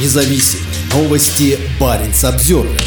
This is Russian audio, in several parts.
независим. Новости Баренц Обзервер.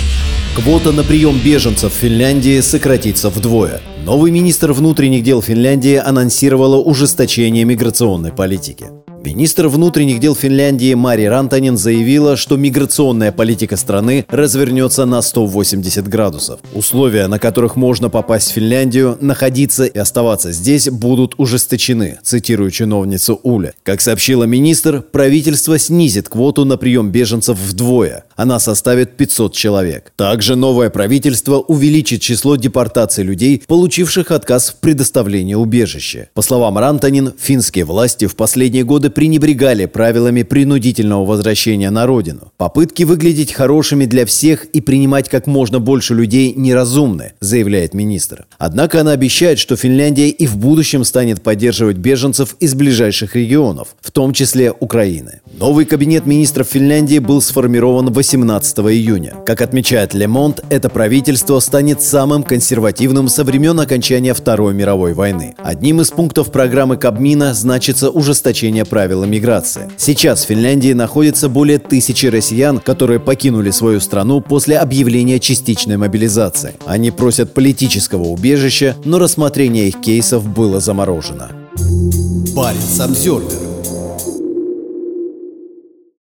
Квота на прием беженцев в Финляндии сократится вдвое. Новый министр внутренних дел Финляндии анонсировала ужесточение миграционной политики. Министр внутренних дел Финляндии Мари Рантанин заявила, что миграционная политика страны развернется на 180 градусов. Условия, на которых можно попасть в Финляндию, находиться и оставаться здесь будут ужесточены, цитирую чиновницу Уля. Как сообщила министр, правительство снизит квоту на прием беженцев вдвое. Она составит 500 человек. Также новое правительство увеличит число депортаций людей, получивших отказ в предоставлении убежища. По словам Рантанин, финские власти в последние годы пренебрегали правилами принудительного возвращения на родину. Попытки выглядеть хорошими для всех и принимать как можно больше людей неразумны, заявляет министр. Однако она обещает, что Финляндия и в будущем станет поддерживать беженцев из ближайших регионов, в том числе Украины. Новый кабинет министров Финляндии был сформирован 18 июня. Как отмечает Лемонт, это правительство станет самым консервативным со времен окончания Второй мировой войны. Одним из пунктов программы Кабмина значится ужесточение прав правила миграции. Сейчас в Финляндии находится более тысячи россиян, которые покинули свою страну после объявления частичной мобилизации. Они просят политического убежища, но рассмотрение их кейсов было заморожено. Парень Самсервер